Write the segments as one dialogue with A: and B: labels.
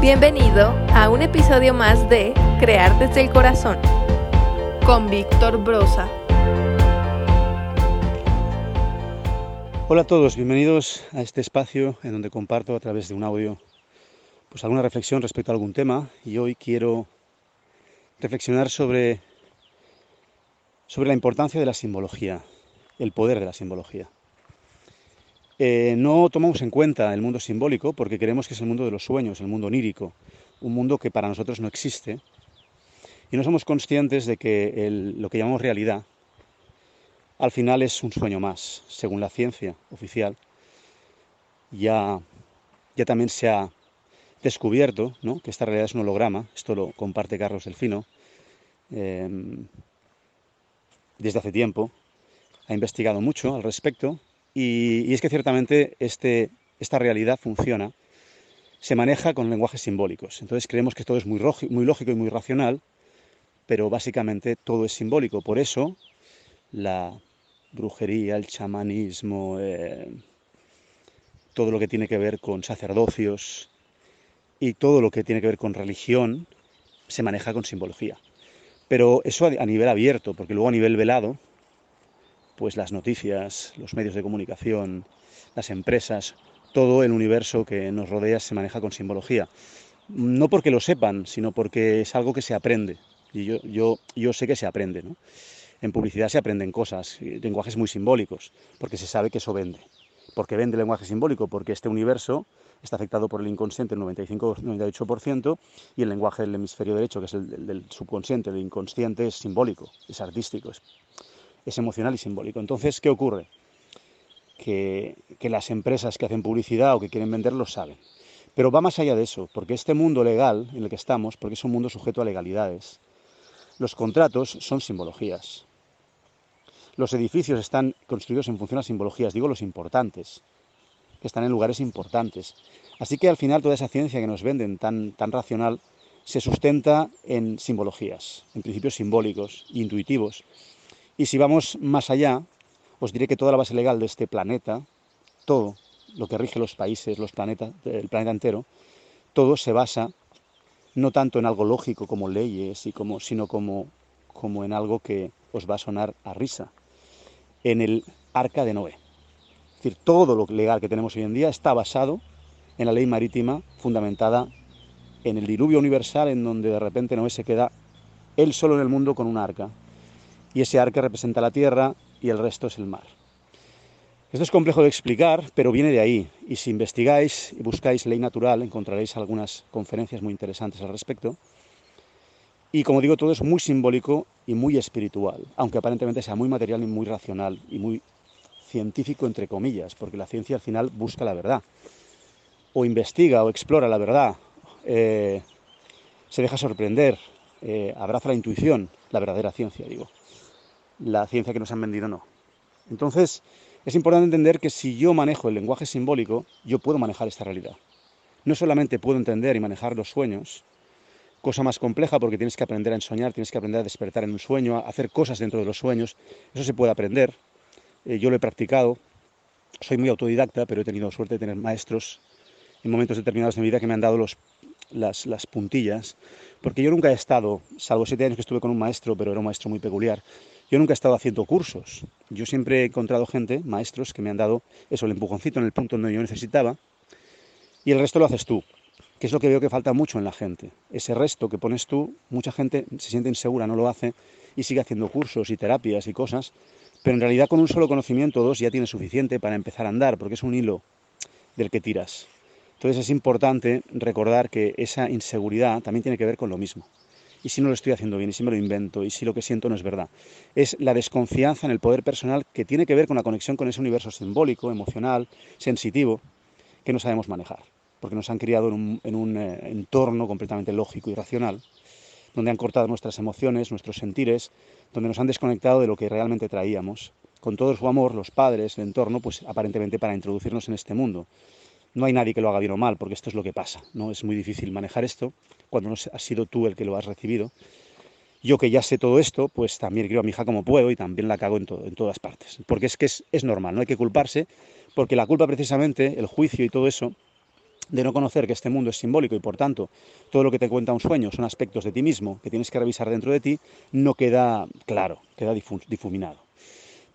A: Bienvenido a un episodio más de Crear desde el Corazón con Víctor Brosa.
B: Hola a todos, bienvenidos a este espacio en donde comparto a través de un audio pues alguna reflexión respecto a algún tema y hoy quiero reflexionar sobre sobre la importancia de la simbología, el poder de la simbología. Eh, no tomamos en cuenta el mundo simbólico porque creemos que es el mundo de los sueños, el mundo onírico, un mundo que para nosotros no existe. Y no somos conscientes de que lo que llamamos realidad al final es un sueño más, según la ciencia oficial. Ya, ya también se ha descubierto que esta realidad es un holograma, esto lo comparte Carlos Delfino, em, desde hace tiempo, ha investigado mucho al respecto y, es que ciertamente este, esta realidad funciona, se maneja con lenguajes simbólicos. Entonces creemos que todo es muy, muy lógico y muy racional, pero básicamente todo es simbólico. Por eso la brujería, el chamanismo, eh, todo lo que tiene que ver con sacerdocios y todo lo que tiene que ver con religión se maneja con simbología. Pero eso a nivel abierto, porque luego a nivel velado, pues las noticias, los medios de comunicación, las empresas, todo el universo que nos rodea se maneja con simbología. No porque lo sepan, sino porque es algo que se aprende. Y yo, yo, yo sé que se aprende. En publicidad se aprenden cosas, lenguajes muy simbólicos, porque se sabe que eso vende. ¿Por qué vende lenguaje simbólico? Porque este universo está afectado por el inconsciente el 95-98% y el lenguaje del hemisferio derecho, que es el, del subconsciente, el inconsciente, es simbólico, es artístico, emocional y simbólico. Entonces, ¿qué ocurre? Que, que, las empresas que hacen publicidad o que quieren vender lo saben. Pero va más allá de eso, porque este mundo legal en el que estamos, porque es un mundo sujeto a legalidades, los contratos son simbologías. Los edificios están construidos en función a simbologías, digo los importantes, que están en lugares importantes. Así que al final toda esa ciencia que nos venden tan, tan racional se sustenta en simbologías, en principios simbólicos, intuitivos. Y si vamos más allá, os diré que toda la base legal de este planeta, todo lo que rige los países, los planetas, el planeta entero, todo se basa no tanto en algo lógico como leyes y como, sino como, como en algo que os va a sonar a risa en el arca de Noé. Es decir, todo lo legal que tenemos hoy en día está basado en la ley marítima fundamentada en el diluvio universal en donde de repente Noé se queda él solo en el mundo con un arca. Y ese arca representa la tierra y el resto es el mar. Esto es complejo de explicar, pero viene de ahí. Y si investigáis y buscáis ley natural, encontraréis algunas conferencias muy interesantes al respecto. Y como digo, todo es muy simbólico y muy espiritual, aunque aparentemente sea muy material y muy racional y muy científico, entre comillas, porque la ciencia al final busca la verdad, o investiga o explora la verdad, eh, se deja sorprender, eh, abraza la intuición, la verdadera ciencia, digo. La ciencia que nos han vendido no. Entonces, es importante entender que si yo manejo el lenguaje simbólico, yo puedo manejar esta realidad. No solamente puedo entender y manejar los sueños, cosa más compleja porque tienes que aprender a ensoñar, tienes que aprender a despertar en un sueño, a hacer cosas dentro de los sueños. Eso se puede aprender. Eh, yo lo he practicado. Soy muy autodidacta, pero he tenido suerte de tener maestros en momentos determinados de mi vida que me han dado los, las, las, puntillas. Porque yo nunca he estado, salvo siete años que estuve con un maestro, pero era un maestro muy peculiar, yo nunca he estado haciendo cursos. Yo siempre he encontrado gente, maestros, que me han dado eso, el empujoncito en el punto donde yo necesitaba, y el resto lo haces tú que es lo que veo que falta mucho en la gente. Ese resto que pones tú, mucha gente se siente insegura, no lo hace y sigue haciendo cursos y terapias y cosas, pero en realidad con un solo conocimiento o dos ya tienes suficiente para empezar a andar, porque es un hilo del que tiras. Entonces es importante recordar que esa inseguridad también tiene que ver con lo mismo. Y si no lo estoy haciendo bien, y si me lo invento, y si lo que siento no es verdad. Es la desconfianza en el poder personal que tiene que ver con la conexión con ese universo simbólico, emocional, sensitivo, que no sabemos manejar porque nos han criado en un, eh, entorno completamente lógico y racional, donde han cortado nuestras emociones, nuestros sentires, donde nos han desconectado de lo que realmente traíamos, con todo su amor, los padres, el entorno, pues aparentemente para introducirnos en este mundo. No hay nadie que lo haga bien o mal, porque esto es lo que pasa, ¿no? Es muy difícil manejar esto cuando no has sido tú el que lo has recibido. Yo que ya sé todo esto, pues también quiero a mi hija como puedo y también la cago en, todas partes. Porque es que es normal, no hay que culparse, porque la culpa precisamente, el juicio y todo eso, de no conocer que este mundo es simbólico y por tanto todo lo que te cuenta un sueño son aspectos de ti mismo que tienes que revisar dentro de ti, no queda claro, queda difuminado.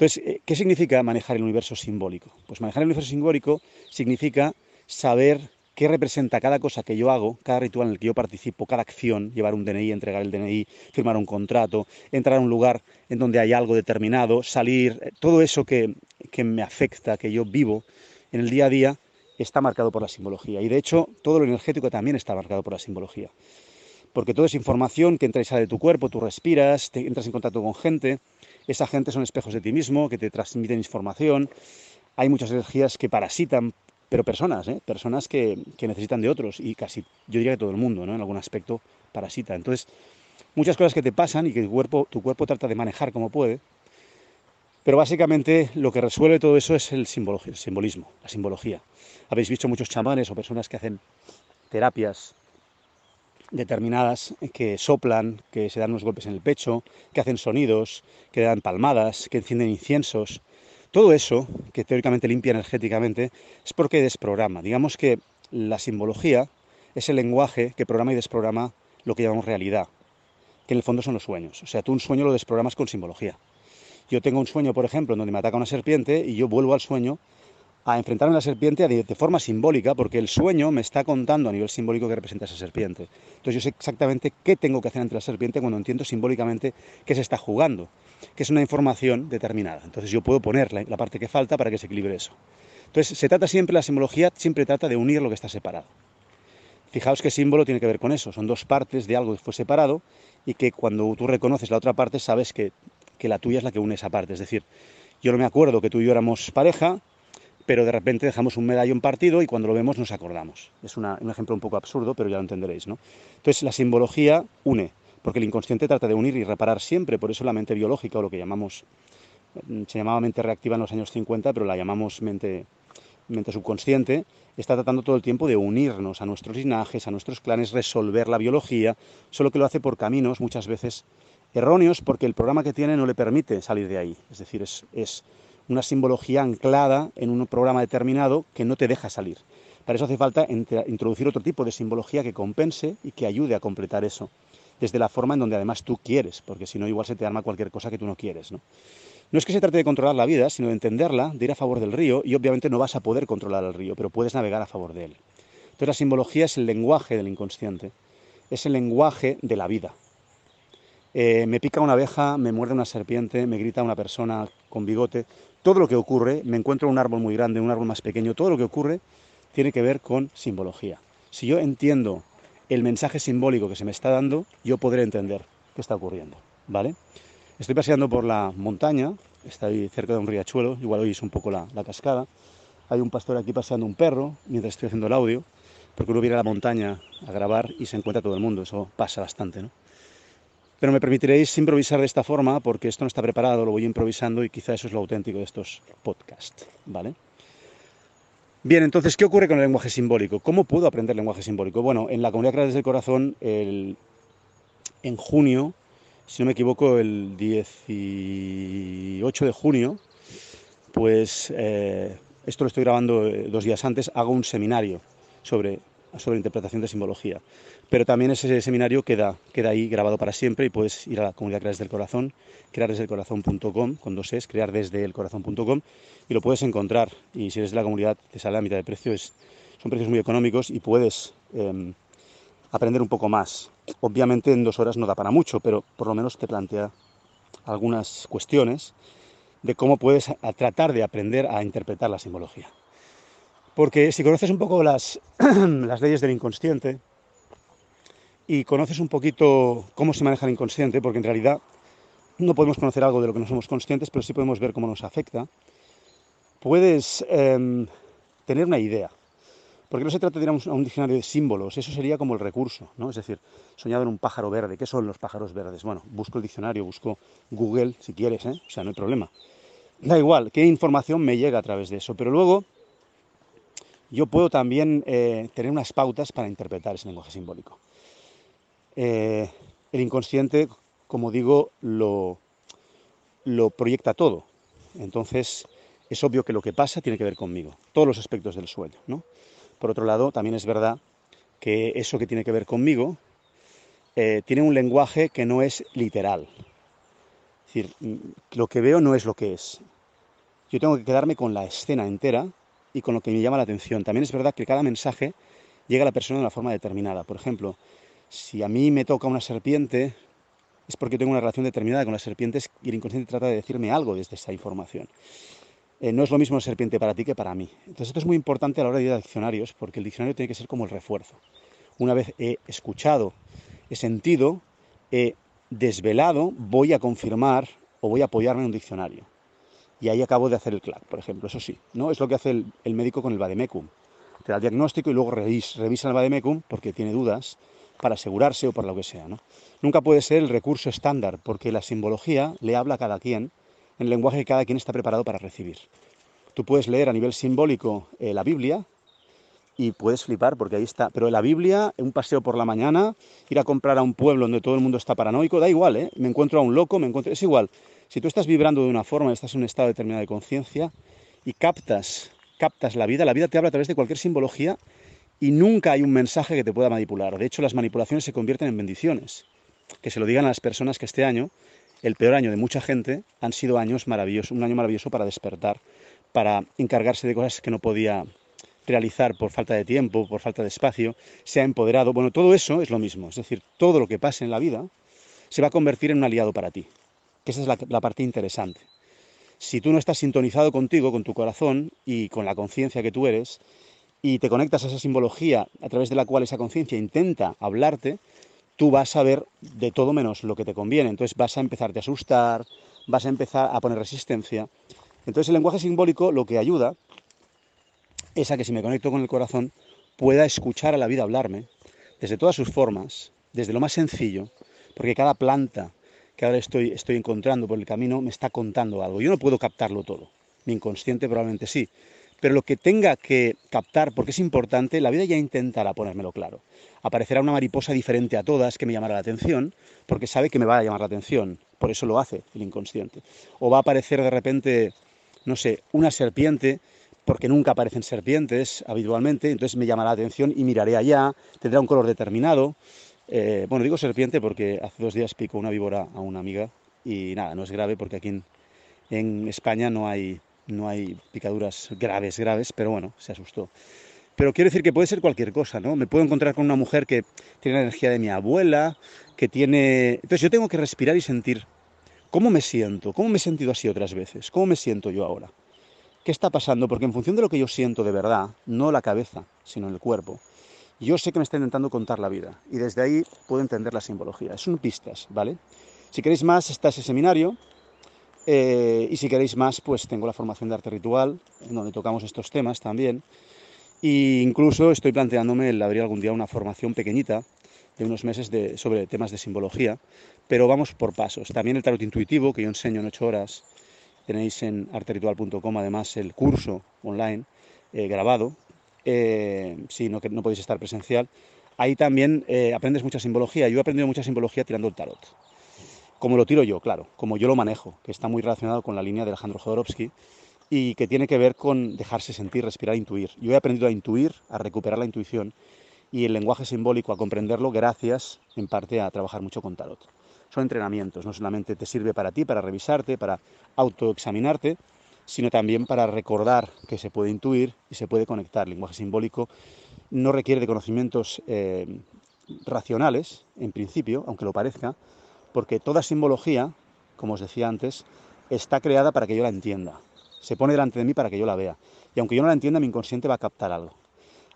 B: Entonces, eh, ¿qué significa manejar el universo simbólico? Pues manejar el universo simbólico significa saber qué representa cada cosa que yo hago, cada ritual en el que yo participo, cada acción, llevar un DNI, entregar el DNI, firmar un contrato, entrar a un lugar en donde hay algo determinado, salir, eh, todo eso que, que me afecta, que yo vivo en el día a día, está marcado por la simbología. Y de hecho, todo lo energético también está marcado por la simbología. Porque toda esa información que entra y sale de tu cuerpo, tú respiras, te entras en contacto con gente, esa gente son espejos de ti mismo, que te transmiten información. Hay muchas energías que parasitan, pero personas, ¿eh? personas que, necesitan de otros, y casi, yo diría que todo el mundo, ¿no? en algún aspecto parasita. Entonces, muchas cosas que te pasan y que tu cuerpo, tu cuerpo trata de manejar como puede, pero básicamente lo que resuelve todo eso es el, el simbolismo, la simbología. Habéis visto muchos chamanes o personas que hacen terapias determinadas que soplan, que se dan unos golpes en el pecho, que hacen sonidos, que dan palmadas, que encienden inciensos. Todo eso, que teóricamente limpia energéticamente, es porque desprograma. Digamos que la simbología es el lenguaje que programa y desprograma lo que llamamos realidad, que en el fondo son los sueños. O sea, tú un sueño lo desprogramas con simbología. Yo tengo un sueño, por ejemplo, en donde me ataca una serpiente y yo vuelvo al sueño a enfrentarme a la serpiente de, forma simbólica, porque el sueño me está contando a nivel simbólico que representa esa serpiente. Entonces yo sé exactamente qué tengo que hacer ante la serpiente cuando entiendo simbólicamente qué se está jugando, que es una información determinada. Entonces yo puedo poner la, la parte que falta para que se equilibre eso. Entonces se trata siempre, la simbología siempre trata de unir lo que está separado. Fijaos que símbolo tiene que ver con eso, son dos partes de algo que fue separado y que cuando tú reconoces la otra parte sabes que que la tuya es la que une esa parte. Es decir, yo no me acuerdo que tú y yo éramos pareja, pero de repente dejamos un medallón partido y cuando lo vemos nos acordamos. Es un ejemplo un poco absurdo, pero ya lo entenderéis, ¿no? Entonces la simbología une, porque el inconsciente trata de unir y reparar siempre, por eso la mente biológica o lo que llamamos, se llamaba mente reactiva en los años 50, pero la llamamos mente, mente subconsciente, está tratando todo el tiempo de unirnos a nuestros linajes, a nuestros clanes, resolver la biología, solo que lo hace por caminos muchas veces erróneos porque el programa que tiene no le permite salir de ahí. Es decir, es, una simbología anclada en un programa determinado que no te deja salir. Para eso hace falta introducir otro tipo de simbología que compense y que ayude a completar eso, desde la forma en donde además tú quieres, porque si no igual se te arma cualquier cosa que tú no quieres. ¿no? no es que se trate de controlar la vida, sino de entenderla, de ir a favor del río, y obviamente no vas a poder controlar el río, pero puedes navegar a favor de él. Entonces la simbología es el lenguaje del inconsciente, es el lenguaje de la vida, eh, me pica una abeja, me muerde una serpiente, me grita una persona con bigote, todo lo que ocurre, me encuentro un árbol muy grande, un árbol más pequeño, todo lo que ocurre tiene que ver con simbología. Si yo entiendo el mensaje simbólico que se me está dando, yo podré entender qué está ocurriendo, ¿vale? Estoy paseando por la montaña, estoy cerca de un riachuelo, igual oís un poco la, la cascada. Hay un pastor aquí paseando un perro mientras estoy haciendo el audio, porque uno viene a la montaña a grabar y se encuentra todo el mundo, eso pasa bastante, ¿no? Pero me permitiréis improvisar de esta forma porque esto no está preparado, lo voy improvisando y quizá eso es lo auténtico de estos podcasts, ¿vale? Bien, entonces, ¿qué ocurre con el lenguaje simbólico? ¿Cómo puedo aprender lenguaje simbólico? Bueno, en la comunidad Creadores del Corazón, en junio, si no me equivoco, el 18 de junio, pues eh, esto lo estoy grabando eh, dos días antes, hago un seminario sobre sobre interpretación de simbología. Pero también ese seminario queda, queda ahí grabado para siempre y puedes ir a la comunidad Crear desde el Corazón, crear desde el corazón.com, con dos es, crear desde el corazón.com y lo puedes encontrar. Y si eres de la comunidad te sale a mitad de precio, es, son precios muy económicos y puedes em, aprender un poco más. Obviamente en dos horas no da para mucho, pero por lo menos te plantea algunas cuestiones de cómo puedes tratar de aprender a interpretar la simbología. Porque si conoces un poco las, las leyes del inconsciente y conoces un poquito cómo se maneja el inconsciente, porque en realidad no podemos conocer algo de lo que no somos conscientes, pero sí podemos ver cómo nos afecta, puedes em, tener una idea. Porque no se trata de ir a un, diccionario de símbolos, eso sería como el recurso, ¿no? Es decir, soñado en un pájaro verde, ¿qué son los pájaros verdes? Bueno, busco el diccionario, busco Google, si quieres, ¿eh? O sea, no hay problema. Da igual, qué información me llega a través de eso, pero luego yo puedo también eh, tener unas pautas para interpretar ese lenguaje simbólico. Eh, el inconsciente, como digo, lo, lo proyecta todo. Entonces, es obvio que lo que pasa tiene que ver conmigo, todos los aspectos del sueño. ¿no? Por otro lado, también es verdad que eso que tiene que ver conmigo eh, tiene un lenguaje que no es literal. Es decir, mm, lo que veo no es lo que es. Yo tengo que quedarme con la escena entera y con lo que me llama la atención. También es verdad que cada mensaje llega a la persona de una forma determinada. Por ejemplo, si a mí me toca una serpiente, es porque tengo una relación determinada con las serpientes y el inconsciente trata de decirme algo desde esa información. Eh, no es lo mismo la serpiente para ti que para mí. Entonces esto es muy importante a la hora de ir a diccionarios, porque el diccionario tiene que ser como el refuerzo. Una vez he escuchado, he sentido, he desvelado, voy a confirmar o voy a apoyarme en un diccionario. Y ahí acabo de hacer el clac, por ejemplo, eso sí, ¿no? Es lo que hace el, médico con el vademecum. Te da el diagnóstico y luego revisa, revisa el vademecum porque tiene dudas para asegurarse o para lo que sea, ¿no? Nunca puede ser el recurso estándar, porque la simbología le habla a cada quien en el lenguaje que cada quien está preparado para recibir. Tú puedes leer a nivel simbólico eh, la Biblia y puedes flipar porque ahí está. Pero la Biblia, un paseo por la mañana, ir a comprar a un pueblo donde todo el mundo está paranoico, da igual, ¿eh? Me encuentro a un loco, me encuentro... Es igual. Si tú estás vibrando de una forma, estás en un estado determinado de conciencia y captas, captas la vida, la vida te habla a través de cualquier simbología y nunca hay un mensaje que te pueda manipular. De hecho, las manipulaciones se convierten en bendiciones. Que se lo digan a las personas que este año el peor año de mucha gente, han sido años maravillosos, un año maravilloso para despertar, para encargarse de cosas que no podía realizar por falta de tiempo, por falta de espacio, se ha empoderado. Bueno, todo eso es lo mismo, es decir, todo lo que pase en la vida se va a convertir en un aliado para ti, que esa es la, parte interesante. Si tú no estás sintonizado contigo, con tu corazón y con la conciencia que tú eres, y te conectas a esa simbología a través de la cual esa conciencia intenta hablarte, tú vas a ver de todo menos lo que te conviene. Entonces vas a empezarte a asustar, vas a empezar a poner resistencia. Entonces el lenguaje simbólico lo que ayuda es a que si me conecto con el corazón pueda escuchar a la vida hablarme desde todas sus formas, desde lo más sencillo, porque cada planta que ahora estoy, estoy encontrando por el camino me está contando algo. Yo no puedo captarlo todo, mi inconsciente probablemente sí, pero lo que tenga que captar, porque es importante, la vida ya intentará ponérmelo claro. Aparecerá una mariposa diferente a todas que me llamará la atención, porque sabe que me va a llamar la atención, por eso lo hace el inconsciente. O va a aparecer de repente, no sé, una serpiente, porque nunca aparecen serpientes habitualmente, entonces me llamará la atención y miraré allá, tendrá un color determinado. Eh, bueno, digo serpiente porque hace dos días picó una víbora a una amiga y nada, no es grave porque aquí en España no hay no hay picaduras graves, graves, pero bueno, se asustó. Pero quiero decir que puede ser cualquier cosa, ¿no? Me puedo encontrar con una mujer que tiene la energía de mi abuela, que tiene... Entonces yo tengo que respirar y sentir cómo me siento, cómo me he sentido así otras veces, cómo me siento yo ahora. ¿Qué está pasando? Porque en función de lo que yo siento de verdad, no la cabeza, sino el cuerpo, yo sé que me está intentando contar la vida y desde ahí puedo entender la simbología. Son pistas, ¿vale? Si queréis más, está ese seminario eh, y si queréis más, pues tengo la formación de arte ritual, en donde tocamos estos temas también. E incluso estoy planteándome el abrir algún día una formación pequeñita de unos meses sobre temas de simbología, pero vamos por pasos. También el tarot intuitivo, que yo enseño en ocho horas, tenéis en arteritual.com además el curso online eh, grabado, eh, si no, no podéis estar presencial. Ahí también aprendes mucha simbología. Yo he aprendido mucha simbología tirando el tarot como lo tiro yo, claro, como yo lo manejo, que está muy relacionado con la línea de Alejandro Jodorowsky y que tiene que ver con dejarse sentir, respirar, intuir. Yo he aprendido a intuir, a recuperar la intuición y el lenguaje simbólico a comprenderlo gracias en parte a trabajar mucho con tarot. Son entrenamientos, no solamente te sirve para ti, para revisarte, para autoexaminarte, sino también para recordar que se puede intuir y se puede conectar. El lenguaje simbólico no requiere de conocimientos eh, racionales, en principio, aunque lo parezca, porque toda simbología, como os decía antes, está creada para que yo la entienda. Se pone delante de mí para que yo la vea. Y aunque yo no la entienda, mi inconsciente va a captar algo.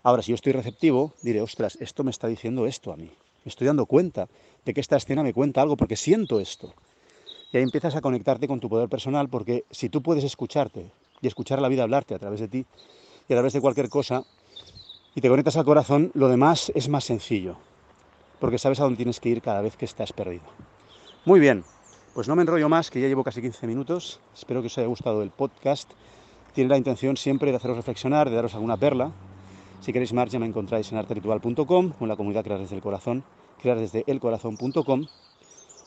B: Ahora, si yo estoy receptivo, diré, ostras, esto me está diciendo esto a mí. Me estoy dando cuenta de que esta escena me cuenta algo porque siento esto. Y ahí empiezas a conectarte con tu poder personal porque si tú puedes escucharte y escuchar la vida hablarte a través de ti y a través de cualquier cosa y te conectas al corazón, lo demás es más sencillo porque sabes a dónde tienes que ir cada vez que estás perdido. Muy bien, pues no me enrollo más, que ya llevo casi 15 minutos. Espero que os haya gustado el podcast. Tiene la intención siempre de haceros reflexionar, de daros alguna perla. Si queréis más, ya me encontráis en arteritual.com o en la comunidad Crear desde el Corazón, crear desde elcorazón.com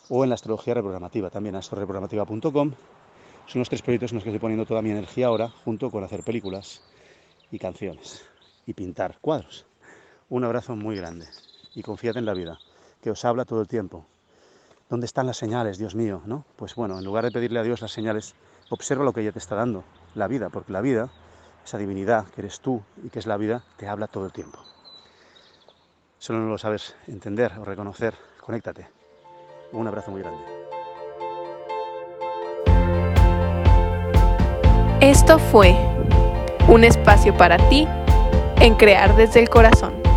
B: o en la astrología reprogramativa, también astroreprogramativa.com. Son los tres proyectos en los que estoy poniendo toda mi energía ahora, junto con hacer películas y canciones. y pintar cuadros. Un abrazo muy grande y confíate en la vida, que os habla todo el tiempo. ¿Dónde están las señales, Dios mío? ¿no? Pues bueno, en lugar de pedirle a Dios las señales, observa lo que ella te está dando, la vida, porque la vida, esa divinidad que eres tú y que es la vida, te habla todo el tiempo. Solo no lo sabes entender o reconocer, conéctate. Un abrazo muy grande.
A: Esto fue un espacio para ti en crear desde el corazón.